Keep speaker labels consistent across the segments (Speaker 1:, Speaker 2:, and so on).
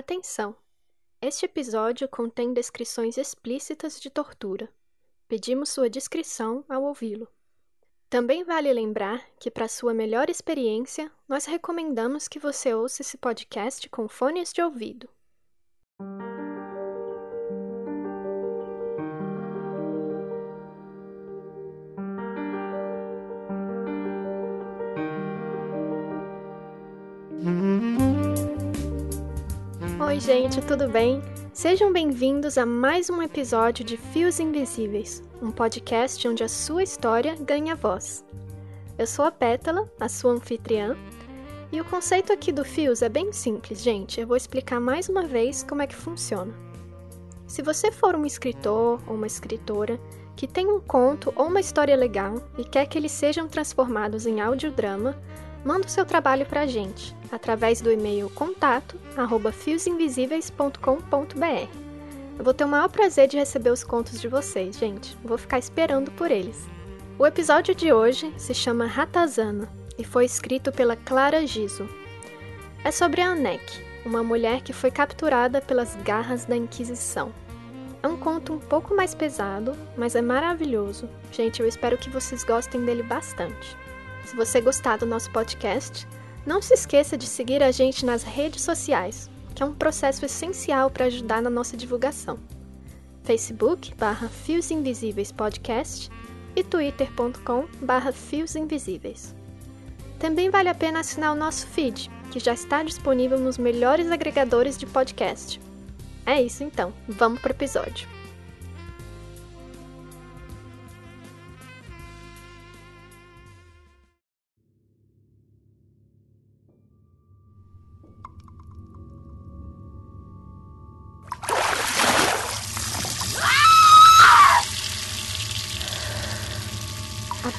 Speaker 1: Atenção! Este episódio contém descrições explícitas de tortura. Pedimos sua discrição ao ouvi-lo. Também vale lembrar que, para sua melhor experiência, nós recomendamos que você ouça esse podcast com fones de ouvido. Oi, gente, tudo bem? Sejam bem-vindos a mais um episódio de Fios Invisíveis, um podcast onde a sua história ganha voz. Eu sou a Pétala, a sua anfitriã, e o conceito aqui do Fios é bem simples, gente. Eu vou explicar mais uma vez como é que funciona. Se você for um escritor ou uma escritora que tem um conto ou uma história legal e quer que eles sejam transformados em audiodrama, manda o seu trabalho para a gente através do e-mail contato@fiosinvisíveis.com.br. Eu vou ter o maior prazer de receber os contos de vocês, gente. Vou ficar esperando por eles. O episódio de hoje se chama Ratazana e foi escrito pela Clara Giso. É sobre a Anek, uma mulher que foi capturada pelas garras da Inquisição. É um conto um pouco mais pesado, mas é maravilhoso. Gente, eu espero que vocês gostem dele bastante. Se você gostar do nosso podcast, não se esqueça de seguir a gente nas redes sociais, que é um processo essencial para ajudar na nossa divulgação. Facebook barra Fios Invisíveis Podcast e twitter.com barra Fios Invisíveis. Também vale a pena assinar o nosso feed, que já está disponível nos melhores agregadores de podcast. É isso então, vamos para o episódio.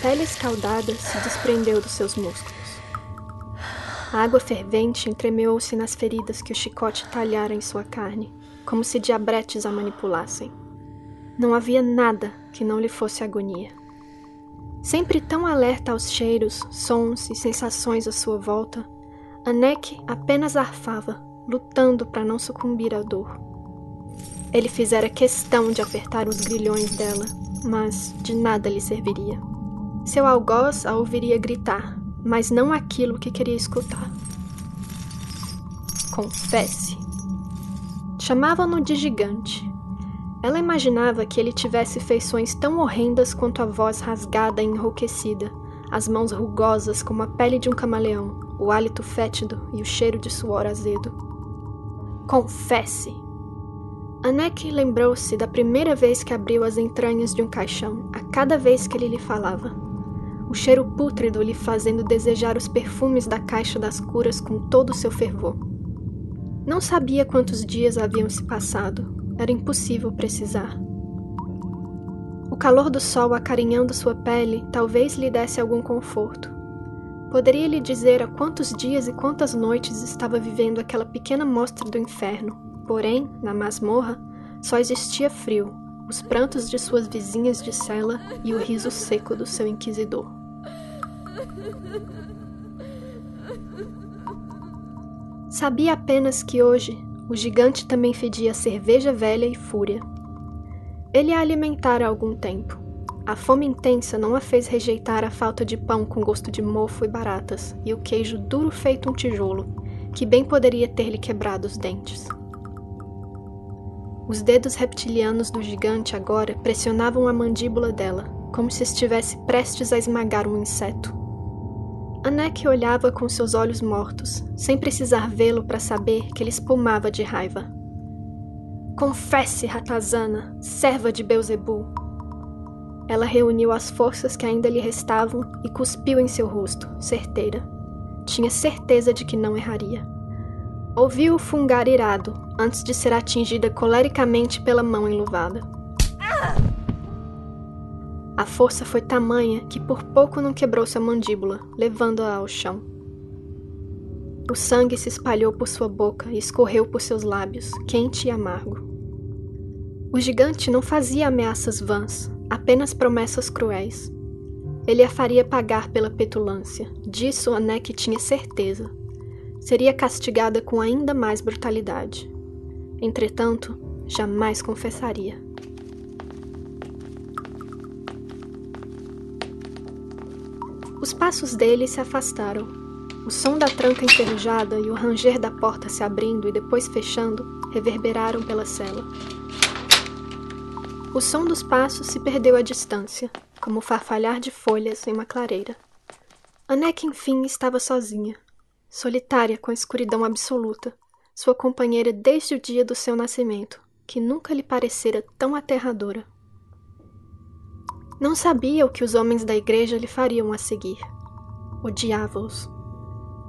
Speaker 1: Pele escaldada se desprendeu dos seus músculos. A água fervente entremeou-se nas feridas que o chicote talhara em sua carne, como se diabretes a manipulassem. Não havia nada que não lhe fosse agonia. Sempre tão alerta aos cheiros, sons e sensações à sua volta, Anek apenas arfava, lutando para não sucumbir à dor. Ele fizera questão de apertar os grilhões dela, mas de nada lhe serviria. Seu algoz a ouviria gritar, mas não aquilo que queria escutar. Confesse. Chamavam-no de gigante. Ela imaginava que ele tivesse feições tão horrendas quanto a voz rasgada e enrouquecida, as mãos rugosas como a pele de um camaleão, o hálito fétido e o cheiro de suor azedo. Confesse! Anek lembrou-se da primeira vez que abriu as entranhas de um caixão, a cada vez que ele lhe falava o cheiro pútrido lhe fazendo desejar os perfumes da caixa das curas com todo o seu fervor. Não sabia quantos dias haviam se passado, era impossível precisar. O calor do sol acarinhando sua pele talvez lhe desse algum conforto. Poderia lhe dizer há quantos dias e quantas noites estava vivendo aquela pequena mostra do inferno, porém, na masmorra, só existia frio, os prantos de suas vizinhas de cela e o riso seco do seu inquisidor. Sabia apenas que hoje o gigante também fedia cerveja velha e fúria. Ele a alimentara há algum tempo. A fome intensa não a fez rejeitar a falta de pão com gosto de mofo e baratas e o queijo duro feito um tijolo, que bem poderia ter-lhe quebrado os dentes. Os dedos reptilianos do gigante agora pressionavam a mandíbula dela, como se estivesse prestes a esmagar um inseto. Anek olhava com seus olhos mortos, sem precisar vê-lo para saber que ele espumava de raiva. Confesse, Ratazana, serva de Beuzebu. Ela reuniu as forças que ainda lhe restavam e cuspiu em seu rosto, certeira. Tinha certeza de que não erraria. Ouviu-o fungar irado, antes de ser atingida colericamente pela mão enluvada. A força foi tamanha que por pouco não quebrou sua mandíbula, levando-a ao chão. O sangue se espalhou por sua boca e escorreu por seus lábios, quente e amargo. O gigante não fazia ameaças vãs, apenas promessas cruéis. Ele a faria pagar pela petulância, disso Anek tinha certeza. seria castigada com ainda mais brutalidade. Entretanto, jamais confessaria. Os passos dele se afastaram. O som da tranca enferrujada e o ranger da porta se abrindo e depois fechando reverberaram pela cela. O som dos passos se perdeu à distância, como o farfalhar de folhas em uma clareira. Anek, enfim, estava sozinha, solitária com a escuridão absoluta, sua companheira desde o dia do seu nascimento, que nunca lhe parecera tão aterradora. Não sabia o que os homens da igreja lhe fariam a seguir. Odiava-os.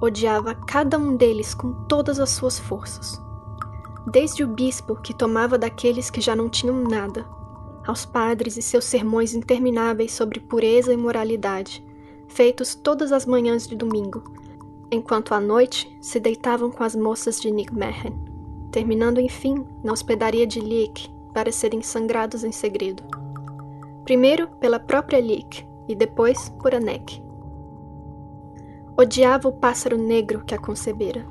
Speaker 1: Odiava cada um deles com todas as suas forças. Desde o bispo, que tomava daqueles que já não tinham nada, aos padres e seus sermões intermináveis sobre pureza e moralidade, feitos todas as manhãs de domingo, enquanto à noite se deitavam com as moças de Nigmehen, terminando enfim na hospedaria de Liek para serem sangrados em segredo. Primeiro pela própria Liek e depois por Anek. Odiava o pássaro negro que a concebera,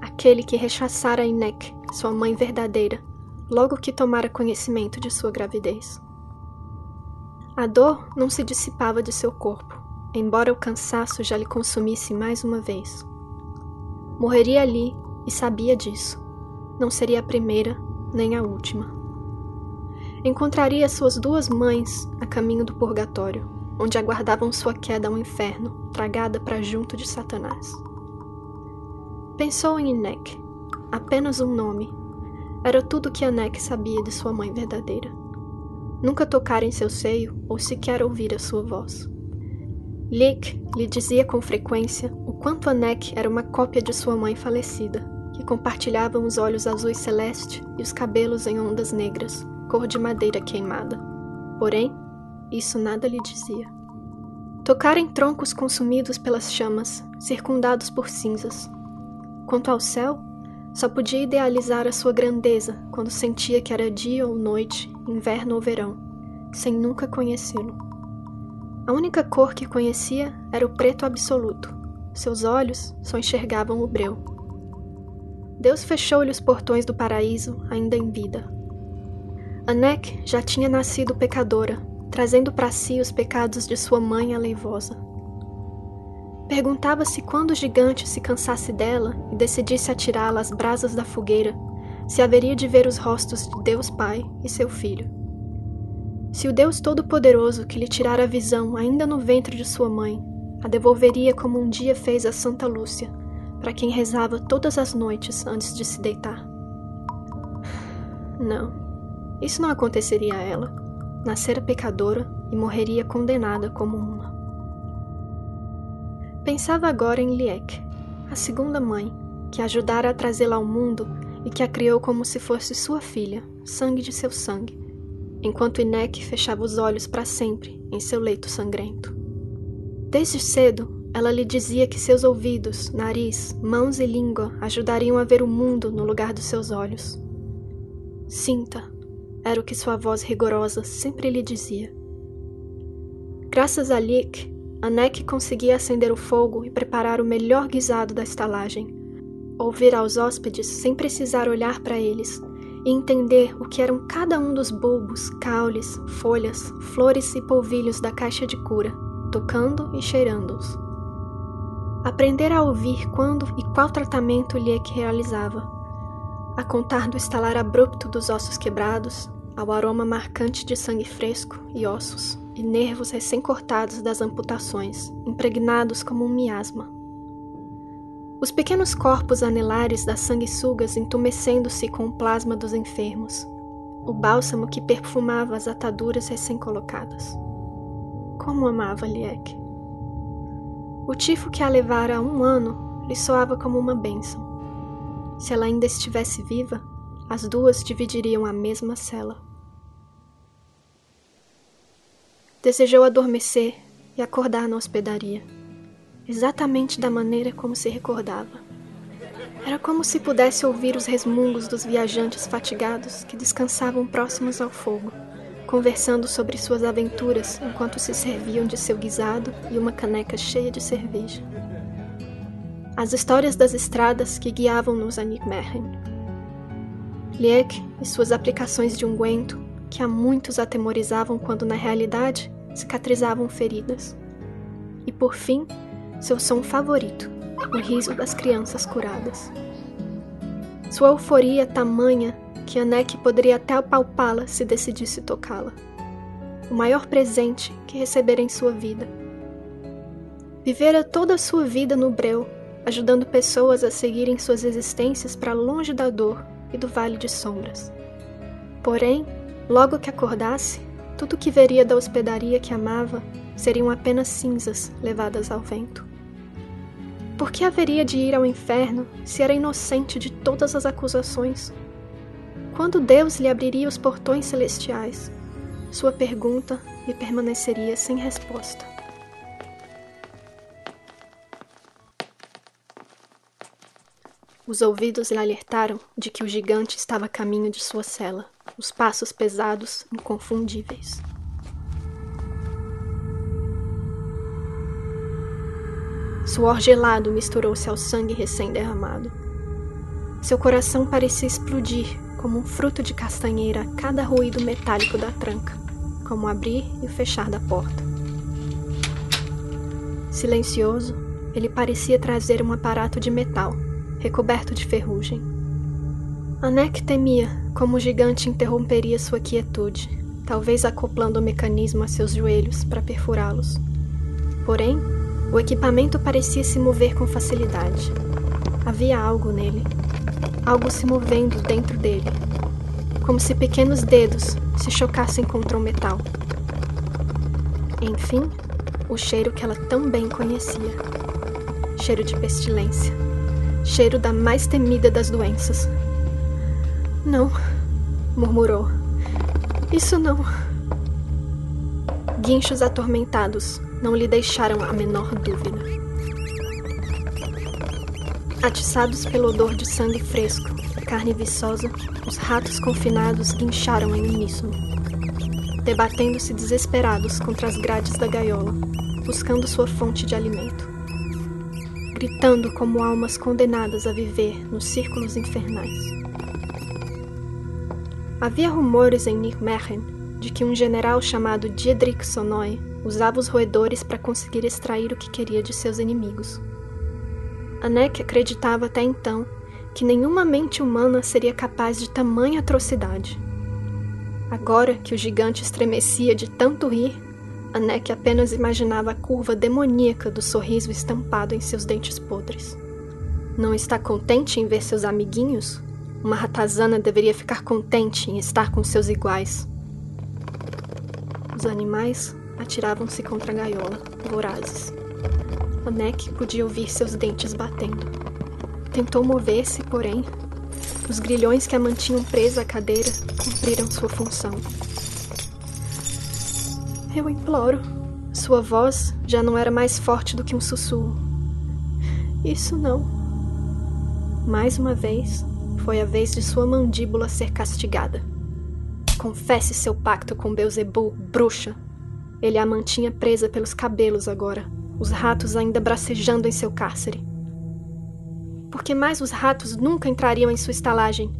Speaker 1: aquele que rechaçara Inek, sua mãe verdadeira, logo que tomara conhecimento de sua gravidez. A dor não se dissipava de seu corpo, embora o cansaço já lhe consumisse mais uma vez. Morreria ali e sabia disso. Não seria a primeira nem a última. Encontraria suas duas mães a caminho do purgatório, onde aguardavam sua queda ao inferno, tragada para junto de Satanás. Pensou em Inek, apenas um nome. Era tudo que Anek sabia de sua mãe verdadeira. Nunca tocara em seu seio ou sequer ouvir a sua voz. Lick lhe dizia com frequência o quanto Anek era uma cópia de sua mãe falecida, que compartilhavam os olhos azuis celeste e os cabelos em ondas negras, cor de madeira queimada. Porém, isso nada lhe dizia. Tocar em troncos consumidos pelas chamas, circundados por cinzas. Quanto ao céu, só podia idealizar a sua grandeza quando sentia que era dia ou noite, inverno ou verão, sem nunca conhecê-lo. A única cor que conhecia era o preto absoluto. Seus olhos só enxergavam o breu. Deus fechou-lhe os portões do paraíso ainda em vida. Anek já tinha nascido pecadora, trazendo para si os pecados de sua mãe aleivosa. Perguntava-se quando o gigante se cansasse dela e decidisse atirá-la às brasas da fogueira, se haveria de ver os rostos de Deus Pai e seu filho. Se o Deus Todo-Poderoso que lhe tirara a visão ainda no ventre de sua mãe, a devolveria como um dia fez a Santa Lúcia, para quem rezava todas as noites antes de se deitar. Não, isso não aconteceria a ela. Nascera pecadora e morreria condenada como uma. Pensava agora em Liek, a segunda mãe, que ajudara a trazê-la ao mundo e que a criou como se fosse sua filha, sangue de seu sangue, enquanto Inek fechava os olhos para sempre em seu leito sangrento. Desde cedo, ela lhe dizia que seus ouvidos, nariz, mãos e língua ajudariam a ver o mundo no lugar dos seus olhos. Sinta, era o que sua voz rigorosa sempre lhe dizia. Graças a Liek, Anek conseguia acender o fogo e preparar o melhor guisado da estalagem. Ouvir aos hóspedes sem precisar olhar para eles e entender o que eram cada um dos bulbos, caules, folhas, flores e polvilhos da caixa de cura, tocando e cheirando-os. Aprender a ouvir quando e qual tratamento que realizava. A contar do estalar abrupto dos ossos quebrados, ao aroma marcante de sangue fresco e ossos, e nervos recém-cortados das amputações, impregnados como um miasma. Os pequenos corpos anelares das sanguessugas entumecendo-se com o plasma dos enfermos, o bálsamo que perfumava as ataduras recém-colocadas. Como amava Liek! O tifo que a levara há um ano lhe soava como uma bênção. Se ela ainda estivesse viva, as duas dividiriam a mesma cela. Desejou adormecer e acordar na hospedaria, exatamente da maneira como se recordava. Era como se pudesse ouvir os resmungos dos viajantes fatigados que descansavam próximos ao fogo, conversando sobre suas aventuras enquanto se serviam de seu guisado e uma caneca cheia de cerveja. as histórias das estradas que guiavam-nos a Nijmegen. Liek e suas aplicações de unguento, que a muitos atemorizavam quando na realidade cicatrizavam feridas. E por fim, seu som favorito, o riso das crianças curadas. Sua euforia tamanha que Anek poderia até apalpá-la se decidisse tocá-la. O maior presente que recebera em sua vida. Vivera toda a sua vida no breu, ajudando pessoas a seguirem suas existências para longe da dor e do vale de sombras. Porém, logo que acordasse, tudo que veria da hospedaria que amava seriam apenas cinzas levadas ao vento. Por que haveria de ir ao inferno se era inocente de todas as acusações? Quando Deus lhe abriria os portões celestiais? Sua pergunta lhe permaneceria sem resposta. Os ouvidos lhe alertaram de que o gigante estava a caminho de sua cela, os passos pesados, inconfundíveis. Suor gelado misturou-se ao sangue recém-derramado. Seu coração parecia explodir como um fruto de castanheira a cada ruído metálico da tranca, como abrir e fechar da porta. Silencioso, ele parecia trazer um aparato de metal, recoberto de ferrugem. Anek temia como o gigante interromperia sua quietude, talvez acoplando o mecanismo a seus joelhos para perfurá-los. Porém, o equipamento parecia se mover com facilidade. Havia algo nele, algo se movendo dentro dele, como se pequenos dedos se chocassem contra o metal. Enfim, o cheiro que ela tão bem conhecia cheiro de pestilência, cheiro da mais temida das doenças. Não, murmurou. Isso não. Guinchos atormentados não lhe deixaram a menor dúvida. Atiçados pelo odor de sangue fresco carne viçosa, os ratos confinados guincharam em uníssono, debatendo-se desesperados contra as grades da gaiola, buscando sua fonte de alimento, gritando como almas condenadas a viver nos círculos infernais. Havia rumores em Nijmegen de que um general chamado Diedrich Sonoy usava os roedores para conseguir extrair o que queria de seus inimigos. Anek acreditava até então que nenhuma mente humana seria capaz de tamanha atrocidade. Agora que o gigante estremecia de tanto rir, Anek apenas imaginava a curva demoníaca do sorriso estampado em seus dentes podres. Não está contente em ver seus amiguinhos? Uma ratazana deveria ficar contente em estar com seus iguais. Os animais atiravam-se contra a gaiola, vorazes. Anek podia ouvir seus dentes batendo. Tentou mover-se, porém, os grilhões que a mantinham presa à cadeira cumpriram sua função. Eu imploro. Sua voz já não era mais forte do que um sussurro. Isso não. Mais uma vez, foi a vez de sua mandíbula ser castigada. Confesse seu pacto com Beuzebu, bruxa. Ele a mantinha presa pelos cabelos agora, os ratos ainda bracejando em seu cárcere. Porque mais os ratos nunca entrariam em sua estalagem.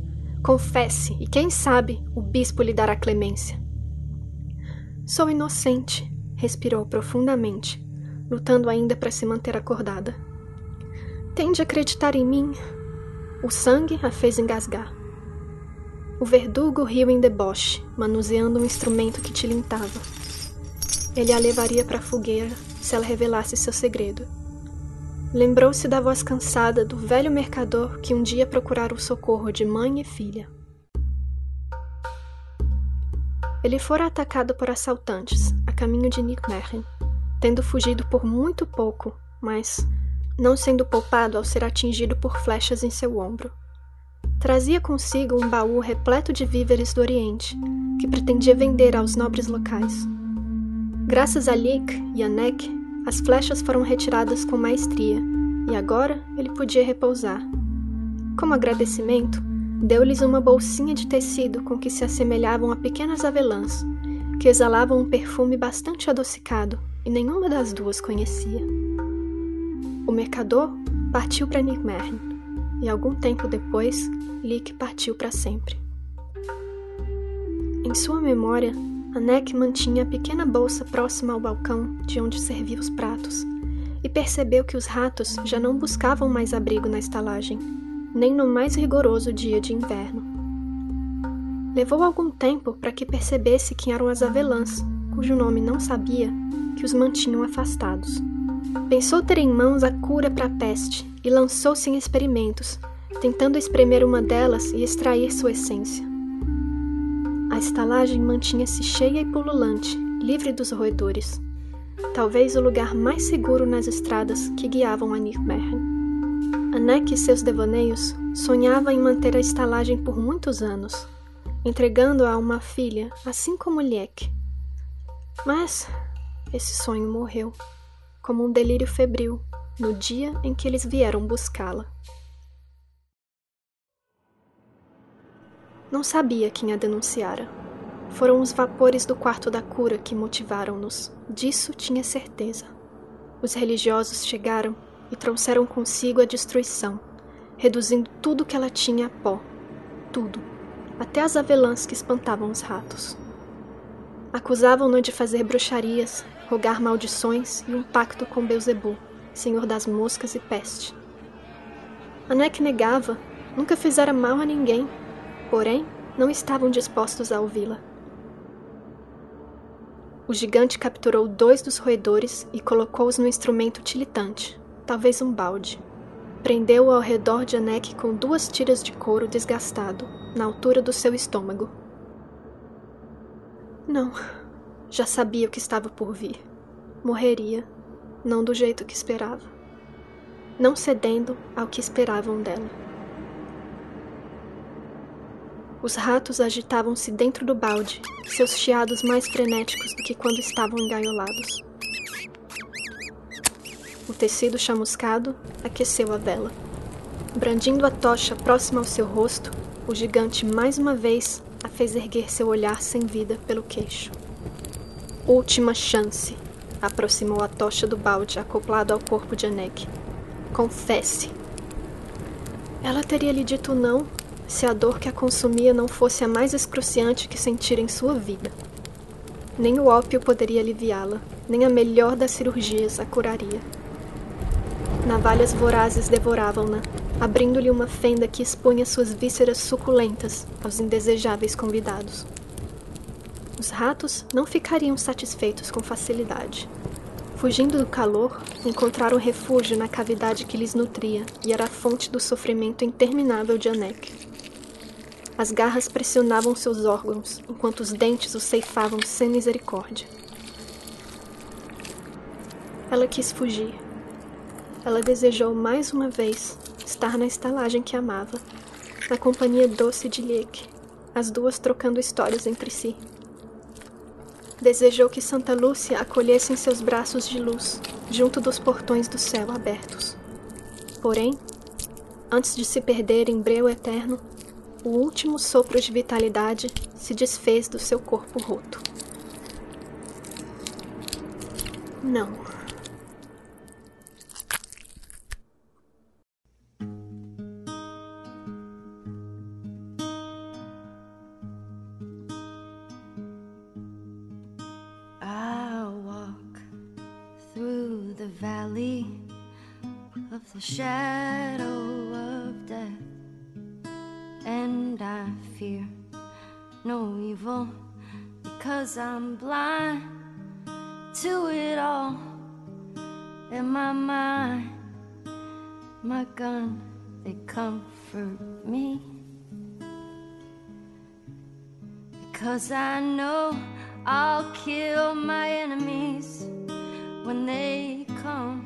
Speaker 1: Confesse, e quem sabe o bispo lhe dará clemência. Sou inocente, respirou profundamente, lutando ainda para se manter acordada. Tende a acreditar em mim. O sangue a fez engasgar. O verdugo riu em deboche, manuseando um instrumento que tilintava. Ele a levaria para a fogueira se ela revelasse seu segredo. Lembrou-se da voz cansada do velho mercador que um dia procurara o socorro de mãe e filha. Ele fora atacado por assaltantes, a caminho de Nijmegen, tendo fugido por muito pouco, mas não sendo poupado ao ser atingido por flechas em seu ombro. Trazia consigo um baú repleto de víveres do Oriente, que pretendia vender aos nobres locais. Graças a Lik e a Nek, as flechas foram retiradas com maestria, e agora ele podia repousar. Como agradecimento, deu-lhes uma bolsinha de tecido com que se assemelhavam a pequenas avelãs, que exalavam um perfume bastante adocicado e nenhuma das duas conhecia. O mercador partiu para Nigmern, e algum tempo depois, Lick partiu para sempre. Em sua memória, Anek mantinha a pequena bolsa próxima ao balcão de onde servia os pratos e percebeu que os ratos já não buscavam mais abrigo na estalagem, nem no mais rigoroso dia de inverno. Levou algum tempo para que percebesse que eram as avelãs, cujo nome não sabia, que os mantinham afastados. Pensou ter em mãos a cura para a peste e lançou-se em experimentos, tentando espremer uma delas e extrair sua essência. A estalagem mantinha-se cheia e pululante, livre dos roedores. Talvez o lugar mais seguro nas estradas que guiavam a Nirmern. Anek e seus devaneios sonhava em manter a estalagem por muitos anos, entregando-a a uma filha, assim como Liek. Mas esse sonho morreu, como um delírio febril, no dia em que eles vieram buscá-la. Não sabia quem a denunciara. Foram os vapores do quarto da cura que motivaram-nos. Disso tinha certeza. Os religiosos chegaram e trouxeram consigo a destruição, reduzindo tudo que ela tinha a pó. Tudo. Até as avelãs que espantavam os ratos. Acusavam-no de fazer bruxarias, rogar maldições e um pacto com Beuzebu, senhor das moscas e peste. Anek negava, nunca fizera mal a ninguém porém não estavam dispostos a ouvi-la. O gigante capturou dois dos roedores e colocou-os no instrumento tilitante, talvez um balde. Prendeu-o ao redor de Anek com duas tiras de couro desgastado, na altura do seu estômago. Não, já sabia o que estava por vir. Morreria, não do jeito que esperava. Não cedendo ao que esperavam dela. Os ratos agitavam-se dentro do balde, seus chiados mais frenéticos do que quando estavam engaiolados. O tecido chamuscado aqueceu a vela. Brandindo a tocha próxima ao seu rosto, o gigante mais uma vez a fez erguer seu olhar sem vida pelo queixo. Última chance, aproximou a tocha do balde acoplado ao corpo de Anek. Confesse. Ela teria lhe dito não se a dor que a consumia não fosse a mais excruciante que sentira em sua vida. Nem o ópio poderia aliviá-la, nem a melhor das cirurgias a curaria. Navalhas vorazes devoravam-na, abrindo-lhe uma fenda que expunha suas vísceras suculentas aos indesejáveis convidados. Os ratos não ficariam satisfeitos com facilidade. Fugindo do calor, encontraram refúgio na cavidade que lhes nutria e era a fonte do sofrimento interminável de Anek. As garras pressionavam seus órgãos, enquanto os dentes os ceifavam sem misericórdia. Ela quis fugir. Ela desejou mais uma vez estar na estalagem que amava, na companhia doce de Liek, as duas trocando histórias entre si. Desejou que Santa Lúcia acolhesse em seus braços de luz, junto dos portões do céu abertos. Porém, antes de se perder em breu eterno, o último sopro de vitalidade se desfez do seu corpo roto. Não.
Speaker 2: Shadow of death. and I fear no evil because I'm blind to it all. In my mind, my gun, they comfort me because I know I'll kill my enemies when they come.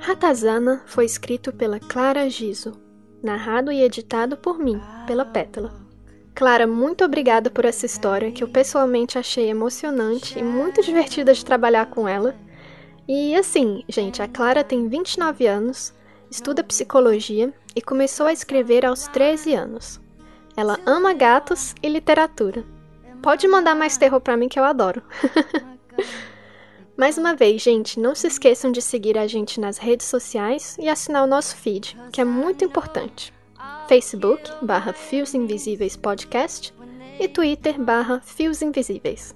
Speaker 1: Ratazana foi escrito pela Clara Giso, narrado e editado por mim, pela Pétala. Clara, muito obrigada por essa história que eu pessoalmente achei emocionante e muito divertida de trabalhar com ela. E assim, gente, a Clara tem 29 anos, estuda psicologia e começou a escrever aos 13 anos. Ela ama gatos e literatura. Pode mandar mais terror para mim que eu adoro. mais uma vez, gente, não se esqueçam de seguir a gente nas redes sociais e assinar o nosso feed, que é muito importante. Facebook, barra Fios Invisíveis Podcast e Twitter, barra Fios Invisíveis.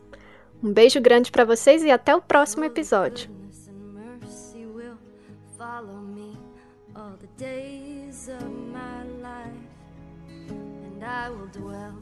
Speaker 1: Um beijo grande para vocês e até o próximo episódio. I will dwell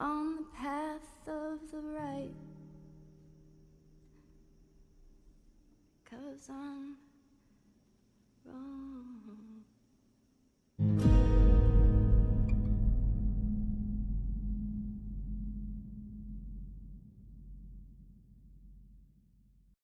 Speaker 1: on the path of the right. Cause I'm wrong.